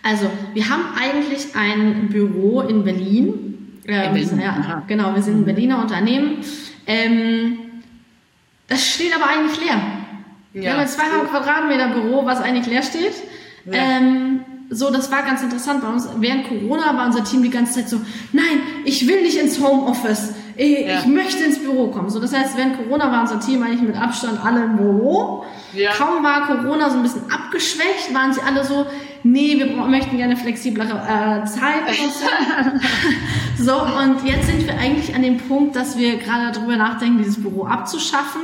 Also, wir haben eigentlich ein Büro in Berlin. Äh, in Berlin? Ja, genau, wir sind ein Berliner Unternehmen. Ähm, das steht aber eigentlich leer. Ja. Wir haben ein 200 Quadratmeter Büro, was eigentlich leer steht. Ja. Ähm, so, das war ganz interessant bei uns. Während Corona war unser Team die ganze Zeit so, nein, ich will nicht ins Homeoffice. Ich, ja. ich möchte ins Büro kommen. So, das heißt, während Corona war unser Team eigentlich mit Abstand alle im Büro. Ja. Kaum war Corona so ein bisschen abgeschwächt, waren sie alle so, nee, wir möchten gerne flexiblere äh, und so. so, und jetzt sind wir eigentlich an dem Punkt, dass wir gerade darüber nachdenken, dieses Büro abzuschaffen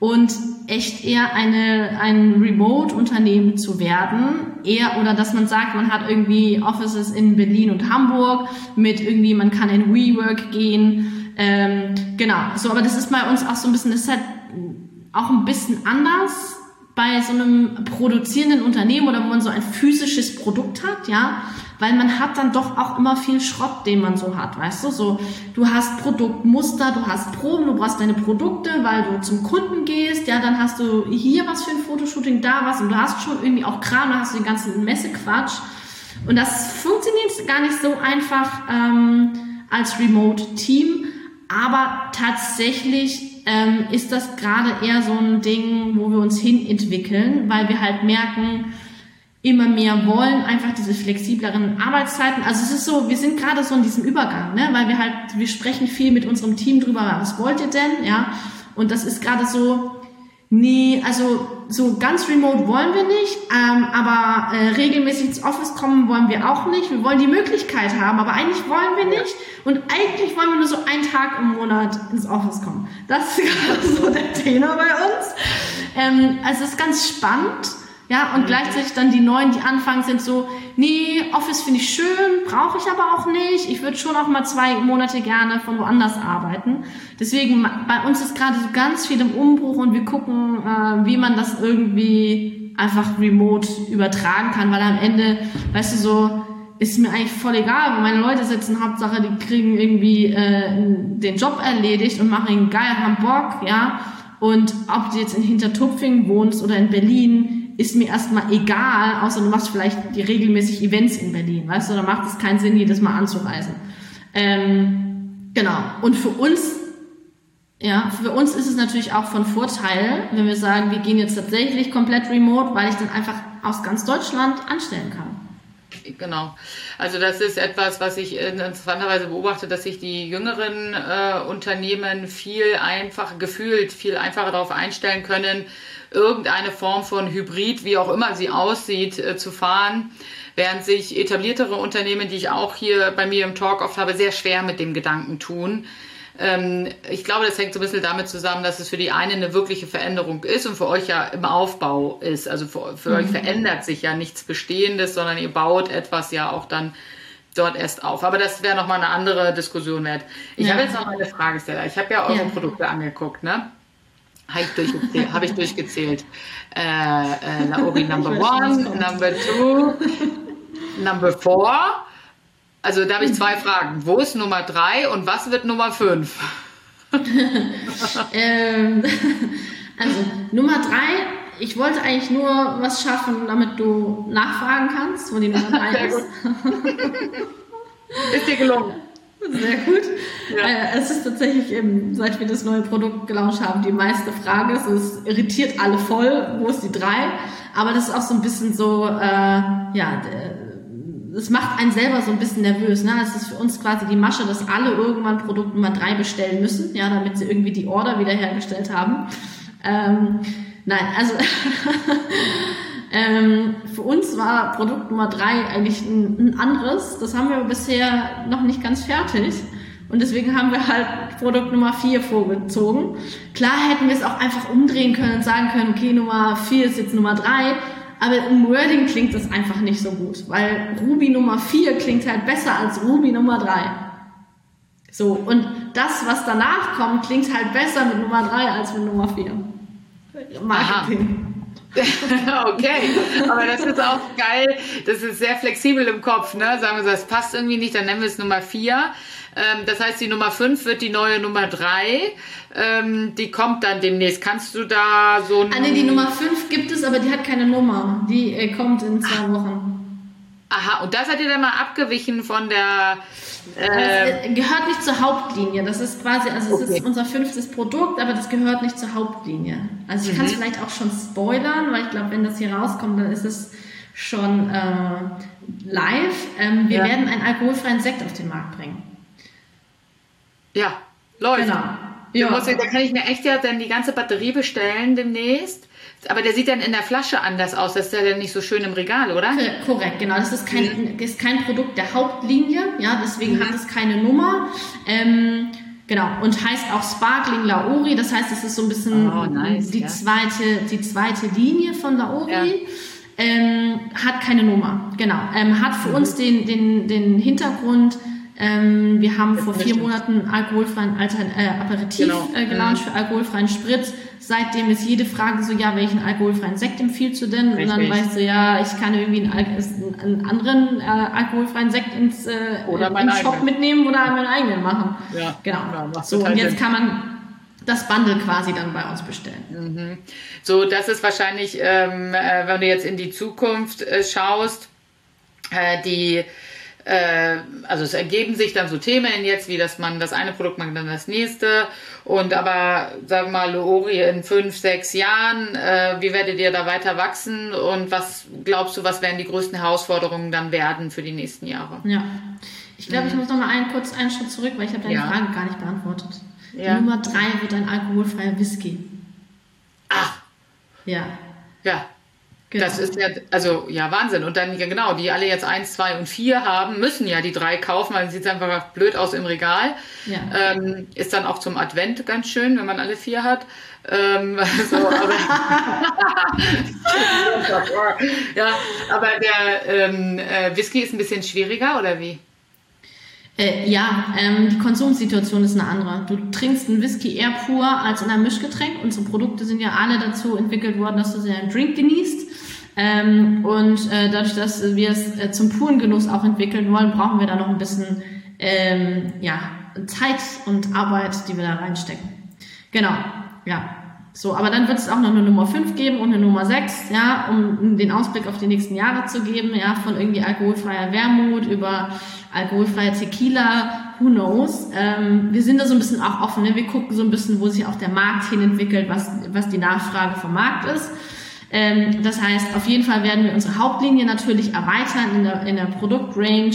und echt eher eine, ein Remote-Unternehmen zu werden. Eher, oder dass man sagt, man hat irgendwie Offices in Berlin und Hamburg mit irgendwie, man kann in WeWork gehen. Ähm, genau, so, aber das ist bei uns auch so ein bisschen, das ist halt auch ein bisschen anders bei so einem produzierenden Unternehmen oder wo man so ein physisches Produkt hat, ja, weil man hat dann doch auch immer viel Schrott, den man so hat, weißt du, so, du hast Produktmuster, du hast Proben, du brauchst deine Produkte, weil du zum Kunden gehst, ja, dann hast du hier was für ein Fotoshooting, da was und du hast schon irgendwie auch Kram, da hast du den ganzen Messequatsch. Und das funktioniert gar nicht so einfach ähm, als Remote-Team, aber tatsächlich ähm, ist das gerade eher so ein Ding, wo wir uns hin entwickeln, weil wir halt merken, immer mehr wollen, einfach diese flexibleren Arbeitszeiten. Also es ist so, wir sind gerade so in diesem Übergang, ne? weil wir halt, wir sprechen viel mit unserem Team drüber, was wollt ihr denn, ja? Und das ist gerade so, nee, also so ganz remote wollen wir nicht, ähm, aber äh, regelmäßig ins Office kommen wollen wir auch nicht. Wir wollen die Möglichkeit haben, aber eigentlich wollen wir nicht. Und eigentlich wollen wir nur so einen Tag im Monat ins Office kommen. Das ist gerade so der Tenor bei uns. Ähm, also es ist ganz spannend. Ja, und mhm. gleichzeitig dann die Neuen, die anfangen, sind so, nee, Office finde ich schön, brauche ich aber auch nicht. Ich würde schon auch mal zwei Monate gerne von woanders arbeiten. Deswegen, bei uns ist gerade so ganz viel im Umbruch und wir gucken, äh, wie man das irgendwie einfach remote übertragen kann, weil am Ende, weißt du, so, ist mir eigentlich voll egal, wo meine Leute sitzen, Hauptsache, die kriegen irgendwie äh, den Job erledigt und machen ihn geil, haben Bock, ja. Und ob du jetzt in Hintertupfing wohnst oder in Berlin, ist mir erstmal egal, außer du machst vielleicht die regelmäßig Events in Berlin, weißt du, da macht es keinen Sinn, jedes Mal anzureisen. Ähm, genau. Und für uns, ja, für uns ist es natürlich auch von Vorteil, wenn wir sagen, wir gehen jetzt tatsächlich komplett remote, weil ich dann einfach aus ganz Deutschland anstellen kann. Genau. Also das ist etwas, was ich interessanterweise beobachte, dass sich die jüngeren äh, Unternehmen viel einfacher, gefühlt viel einfacher darauf einstellen können, irgendeine Form von Hybrid, wie auch immer sie aussieht, äh, zu fahren. Während sich etabliertere Unternehmen, die ich auch hier bei mir im Talk oft habe, sehr schwer mit dem Gedanken tun. Ähm, ich glaube, das hängt so ein bisschen damit zusammen, dass es für die eine eine wirkliche Veränderung ist und für euch ja im Aufbau ist. Also für, für mhm. euch verändert sich ja nichts Bestehendes, sondern ihr baut etwas ja auch dann dort erst auf. Aber das wäre nochmal eine andere Diskussion wert. Ich ja. habe jetzt noch eine Frage, Stella. Ich habe ja eure ja. Produkte angeguckt, ne? Habe ich durchgezählt. hab ich durchgezählt. Äh, äh, Laori Number One, Number Two, Number Four. Also da habe ich zwei Fragen. Wo ist Nummer drei und was wird Nummer fünf? ähm, also Nummer drei, ich wollte eigentlich nur was schaffen, damit du nachfragen kannst, wo die Nummer drei ist. ist dir gelungen? Sehr gut. Ja. Äh, es ist tatsächlich eben, seit wir das neue Produkt gelauncht haben, die meiste Frage. Es irritiert alle voll. Wo ist die drei? Aber das ist auch so ein bisschen so, äh, ja, es macht einen selber so ein bisschen nervös. Ne? Es ist für uns quasi die Masche, dass alle irgendwann Produkt Nummer drei bestellen müssen, ja, damit sie irgendwie die Order wiederhergestellt haben. Ähm, nein, also Ähm, für uns war Produkt Nummer drei eigentlich ein, ein, anderes. Das haben wir bisher noch nicht ganz fertig. Und deswegen haben wir halt Produkt Nummer vier vorgezogen. Klar hätten wir es auch einfach umdrehen können und sagen können, okay, Nummer vier ist jetzt Nummer drei. Aber im Wording klingt das einfach nicht so gut, weil Ruby Nummer vier klingt halt besser als Ruby Nummer drei. So, und das, was danach kommt, klingt halt besser mit Nummer drei als mit Nummer vier. Marketing. Aha. okay, aber das ist auch geil. Das ist sehr flexibel im Kopf. Ne? Sagen wir so, das passt irgendwie nicht, dann nennen wir es Nummer 4. Ähm, das heißt, die Nummer 5 wird die neue Nummer 3. Ähm, die kommt dann demnächst. Kannst du da so ein. Ah, nee, die Nummer 5 gibt es, aber die hat keine Nummer. Die äh, kommt in zwei Wochen. Aha, und da seid ihr dann mal abgewichen von der. Äh, das gehört nicht zur Hauptlinie. Das ist quasi, also es ist unser fünftes Produkt, aber das gehört nicht zur Hauptlinie. Also ich mhm. kann es vielleicht auch schon spoilern, weil ich glaube, wenn das hier rauskommt, dann ist es schon äh, live. Ähm, wir ja. werden einen alkoholfreien Sekt auf den Markt bringen. Ja, läuft. Genau. Ja. Musst, da kann ich mir echt ja dann die ganze Batterie bestellen demnächst. Aber der sieht dann in der Flasche anders aus. Das ist ja dann nicht so schön im Regal, oder? Korrekt, genau. Das ist kein, ist kein Produkt der Hauptlinie. Ja, deswegen mhm. hat es keine Nummer. Ähm, genau. Und heißt auch Sparkling Laori. Das heißt, es ist so ein bisschen oh, nice, die, ja. zweite, die zweite Linie von Laori. Ja. Ähm, hat keine Nummer. Genau. Ähm, hat für mhm. uns den, den, den Hintergrund, ähm, wir haben vor vier Monaten alkoholfreien Altern äh, Aperitif genau. äh, gelauncht mhm. für alkoholfreien Spritz Seitdem ist jede Frage so, ja, welchen alkoholfreien Sekt empfiehlst du denn? Richtig. Und dann weißt du, ja, ich kann irgendwie einen, einen anderen äh, alkoholfreien Sekt ins, äh, oder ins Shop mitnehmen oder meinen eigenen machen. Ja, genau. Ja, so, und jetzt Sinn. kann man das Bundle quasi dann bei uns bestellen. Mhm. So, das ist wahrscheinlich, ähm, äh, wenn du jetzt in die Zukunft äh, schaust, äh, die also es ergeben sich dann so Themen jetzt, wie dass man das eine Produkt macht, dann das nächste. Und aber, sagen wir mal, Leori in fünf, sechs Jahren, äh, wie werdet ihr da weiter wachsen und was glaubst du, was werden die größten Herausforderungen dann werden für die nächsten Jahre? Ja, ich glaube, mhm. ich muss noch mal einen, kurz einen Schritt zurück, weil ich habe deine ja. Frage gar nicht beantwortet. Ja. Nummer drei wird ein alkoholfreier Whisky. Ach. Ja. Ja, Genau. Das ist ja, also ja, Wahnsinn. Und dann, ja genau, die alle jetzt eins, zwei und vier haben, müssen ja die drei kaufen, weil sieht einfach blöd aus im Regal. Ja. Ähm, ist dann auch zum Advent ganz schön, wenn man alle vier hat. Ähm, so, aber ja, aber der ähm, äh, Whisky ist ein bisschen schwieriger, oder wie? Äh, ja, ähm, die Konsumsituation ist eine andere. Du trinkst einen Whisky eher pur als in einem Mischgetränk. Unsere Produkte sind ja alle dazu entwickelt worden, dass du sie einen Drink genießt. Ähm, und äh, dadurch, dass wir es äh, zum puren Genuss auch entwickeln wollen, brauchen wir da noch ein bisschen ähm, ja, Zeit und Arbeit, die wir da reinstecken. Genau, ja. So, aber dann wird es auch noch eine Nummer 5 geben und eine Nummer 6, ja, um den Ausblick auf die nächsten Jahre zu geben, ja, von irgendwie alkoholfreier Wermut über alkoholfreier Tequila, who knows. Ähm, wir sind da so ein bisschen auch offen, ne? wir gucken so ein bisschen, wo sich auch der Markt hin entwickelt, was, was die Nachfrage vom Markt ist. Ähm, das heißt, auf jeden Fall werden wir unsere Hauptlinie natürlich erweitern in der, in der Produktrange,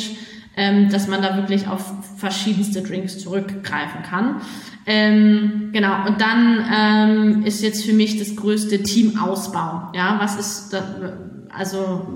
ähm, dass man da wirklich auf verschiedenste Drinks zurückgreifen kann. Ähm, genau, und dann ähm, ist jetzt für mich das größte Teamausbau. Ja, was ist, das, also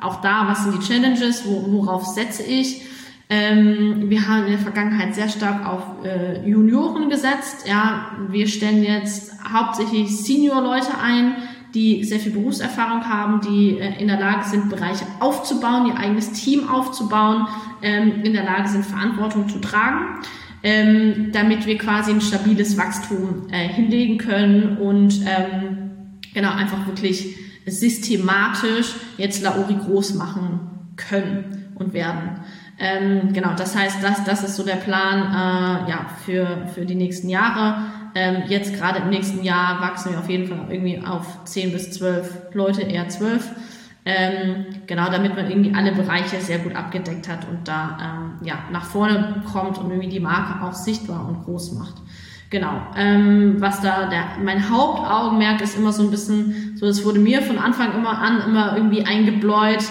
auch da, was sind die Challenges, wo, worauf setze ich? Ähm, wir haben in der Vergangenheit sehr stark auf äh, Junioren gesetzt. Ja, wir stellen jetzt hauptsächlich Senior-Leute ein, die sehr viel Berufserfahrung haben, die äh, in der Lage sind, Bereiche aufzubauen, ihr eigenes Team aufzubauen, ähm, in der Lage sind, Verantwortung zu tragen, ähm, damit wir quasi ein stabiles Wachstum äh, hinlegen können und ähm, genau einfach wirklich systematisch jetzt Laori groß machen können und werden. Ähm, genau, das heißt, das, das ist so der Plan äh, ja, für, für die nächsten Jahre. Ähm, jetzt gerade im nächsten Jahr wachsen wir auf jeden Fall irgendwie auf 10 bis 12 Leute, eher 12. Ähm, genau, damit man irgendwie alle Bereiche sehr gut abgedeckt hat und da ähm, ja, nach vorne kommt und irgendwie die Marke auch sichtbar und groß macht. Genau. Ähm, was da der, mein Hauptaugenmerk ist immer so ein bisschen, so es wurde mir von Anfang immer an immer irgendwie eingebläut,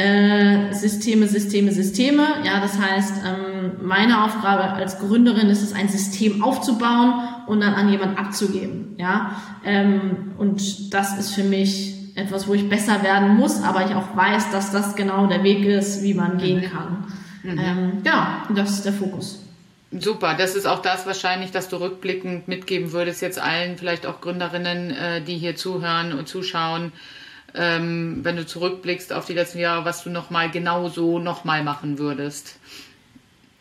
äh, Systeme, Systeme, Systeme. Ja, das heißt, ähm, meine Aufgabe als Gründerin ist es, ein System aufzubauen und dann an jemand abzugeben. Ja, ähm, und das ist für mich etwas, wo ich besser werden muss, aber ich auch weiß, dass das genau der Weg ist, wie man gehen kann. Mhm. Ähm, genau, das ist der Fokus. Super, das ist auch das wahrscheinlich, dass du rückblickend mitgeben würdest, jetzt allen, vielleicht auch Gründerinnen, äh, die hier zuhören und zuschauen, ähm, wenn du zurückblickst auf die letzten Jahre, was du nochmal genau so nochmal machen würdest.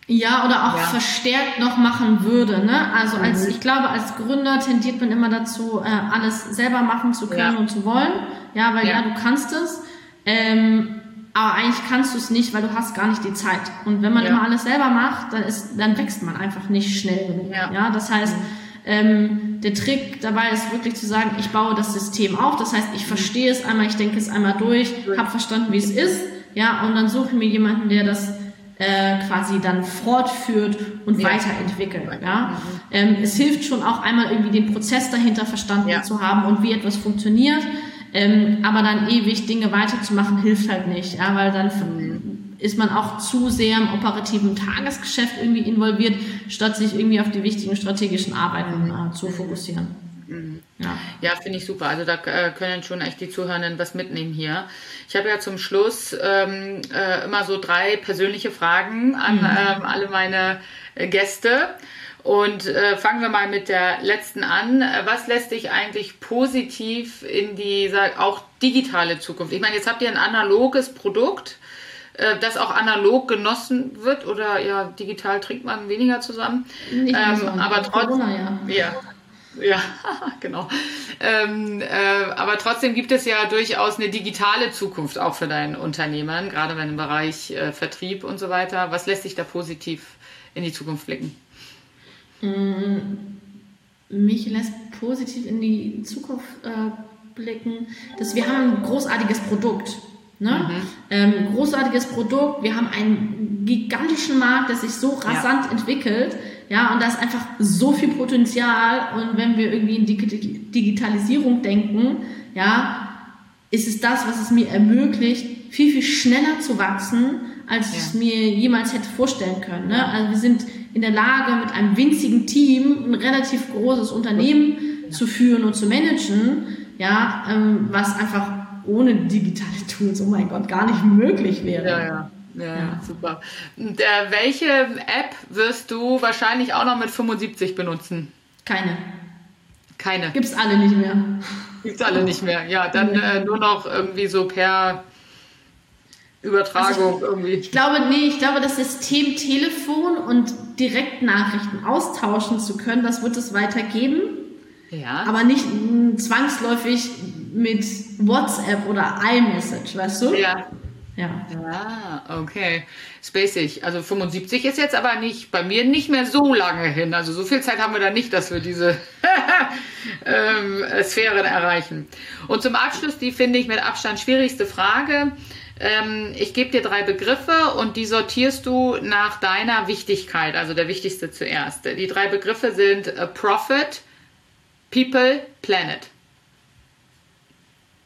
Ja, oder auch ja. verstärkt noch machen würde. Ne? Also als mhm. ich glaube, als Gründer tendiert man immer dazu, äh, alles selber machen zu können ja. und zu wollen. Ja, weil ja, ja du kannst es. Ähm, aber eigentlich kannst du es nicht, weil du hast gar nicht die Zeit. Und wenn man immer alles selber macht, dann ist, dann wächst man einfach nicht schnell genug. Ja. das heißt, mhm. Ähm, der Trick dabei ist wirklich zu sagen, ich baue das System auf. Das heißt, ich verstehe es einmal, ich denke es einmal durch, habe verstanden, wie es ist. Ja, und dann suche ich mir jemanden, der das äh, quasi dann fortführt und ja. weiterentwickelt. Ja? Ähm, es hilft schon auch einmal irgendwie den Prozess dahinter verstanden ja. zu haben und wie etwas funktioniert. Ähm, aber dann ewig Dinge weiterzumachen hilft halt nicht, ja, weil dann ist man auch zu sehr im operativen Tagesgeschäft irgendwie involviert, statt sich irgendwie auf die wichtigen strategischen Arbeiten äh, zu fokussieren. Mhm. Ja, ja finde ich super. Also da äh, können schon echt die Zuhörenden was mitnehmen hier. Ich habe ja zum Schluss ähm, äh, immer so drei persönliche Fragen an mhm. ähm, alle meine äh, Gäste. Und äh, fangen wir mal mit der letzten an. Was lässt dich eigentlich positiv in die sag, auch digitale Zukunft? Ich meine, jetzt habt ihr ein analoges Produkt, äh, das auch analog genossen wird oder ja, digital trinkt man weniger zusammen. Ähm, aber trotzdem. Corona, ja. ja Ja, genau. Ähm, äh, aber trotzdem gibt es ja durchaus eine digitale Zukunft auch für dein Unternehmen, gerade wenn im Bereich äh, Vertrieb und so weiter. Was lässt sich da positiv in die Zukunft blicken? Mm, mich lässt positiv in die Zukunft äh, blicken, dass wir haben ein großartiges Produkt. Ne? Mhm. Ähm, großartiges Produkt. Wir haben einen gigantischen Markt, der sich so rasant ja. entwickelt. Ja, und da ist einfach so viel Potenzial. Und wenn wir irgendwie in Digitalisierung denken, ja, ist es das, was es mir ermöglicht, viel, viel schneller zu wachsen, als ja. ich es mir jemals hätte vorstellen können. Ne? Also wir sind in der Lage, mit einem winzigen Team ein relativ großes Unternehmen ja. zu führen und zu managen, ja, ähm, was einfach ohne digitale Tools, oh mein Gott, gar nicht möglich wäre. Ja, ja. Ja, ja. super. Und, äh, welche App wirst du wahrscheinlich auch noch mit 75 benutzen? Keine. Keine. Gibt's alle nicht mehr. Gibt's alle nicht mehr. Ja, dann äh, nur noch irgendwie so per Übertragung also ich, irgendwie. Ich glaube, nee, ich glaube, das System Telefon und Direktnachrichten austauschen zu können, das wird es weitergeben. Ja. Aber nicht zwangsläufig mit WhatsApp oder iMessage, weißt du? Ja. Ja. Ah, okay. Spacig. Also 75 ist jetzt aber nicht bei mir nicht mehr so lange hin. Also so viel Zeit haben wir da nicht, dass wir diese ähm, Sphären erreichen. Und zum Abschluss die finde ich mit Abstand schwierigste Frage. Ähm, ich gebe dir drei Begriffe und die sortierst du nach deiner Wichtigkeit, also der wichtigste zuerst. Die drei Begriffe sind äh, Profit, People, Planet.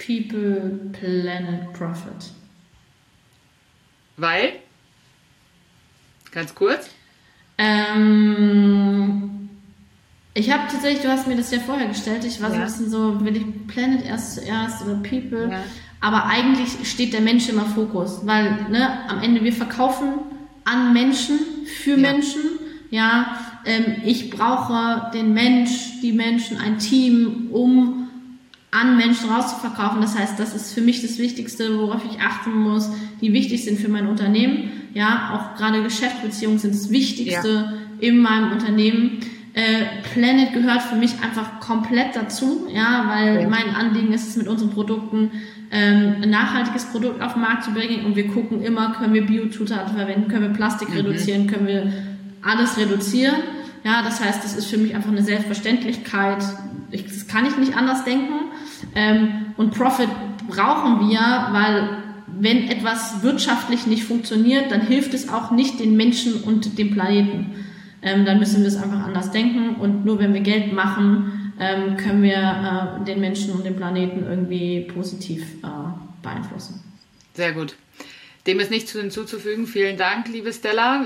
People, Planet, Profit. Weil? Ganz kurz. Ähm, ich habe tatsächlich, du hast mir das ja vorher gestellt, ich war ja. so ein bisschen so, will ich Planet erst zuerst oder People? Ja. Aber eigentlich steht der Mensch immer Fokus, weil ne, am Ende wir verkaufen an Menschen, für ja. Menschen. Ja, ähm, ich brauche den Mensch, die Menschen, ein Team, um an Menschen rauszuverkaufen. Das heißt, das ist für mich das Wichtigste, worauf ich achten muss, die wichtig sind für mein Unternehmen. Ja, auch gerade Geschäftsbeziehungen sind das Wichtigste ja. in meinem Unternehmen. Äh, Planet gehört für mich einfach komplett dazu, ja, weil ja. mein Anliegen ist es mit unseren Produkten ähm, ein nachhaltiges Produkt auf den Markt zu bringen und wir gucken immer, können wir Biozutaten verwenden, können wir Plastik mhm. reduzieren, können wir alles reduzieren. Ja, das heißt, das ist für mich einfach eine Selbstverständlichkeit. Ich, das kann ich nicht anders denken. Ähm, und Profit brauchen wir, weil wenn etwas wirtschaftlich nicht funktioniert, dann hilft es auch nicht den Menschen und dem Planeten. Ähm, dann müssen wir es einfach anders denken und nur wenn wir Geld machen, ähm, können wir äh, den Menschen und den Planeten irgendwie positiv äh, beeinflussen. Sehr gut. Dem ist nichts hinzuzufügen. Vielen Dank, liebe Stella.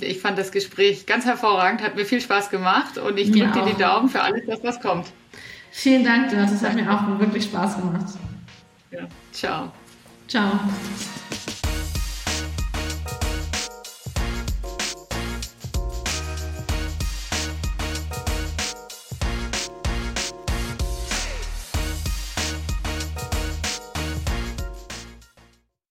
Ich fand das Gespräch ganz hervorragend, hat mir viel Spaß gemacht und ich drücke dir die Daumen für alles, was kommt. Vielen Dank, das hat mir auch wirklich Spaß gemacht. Ja, ciao. Ciao.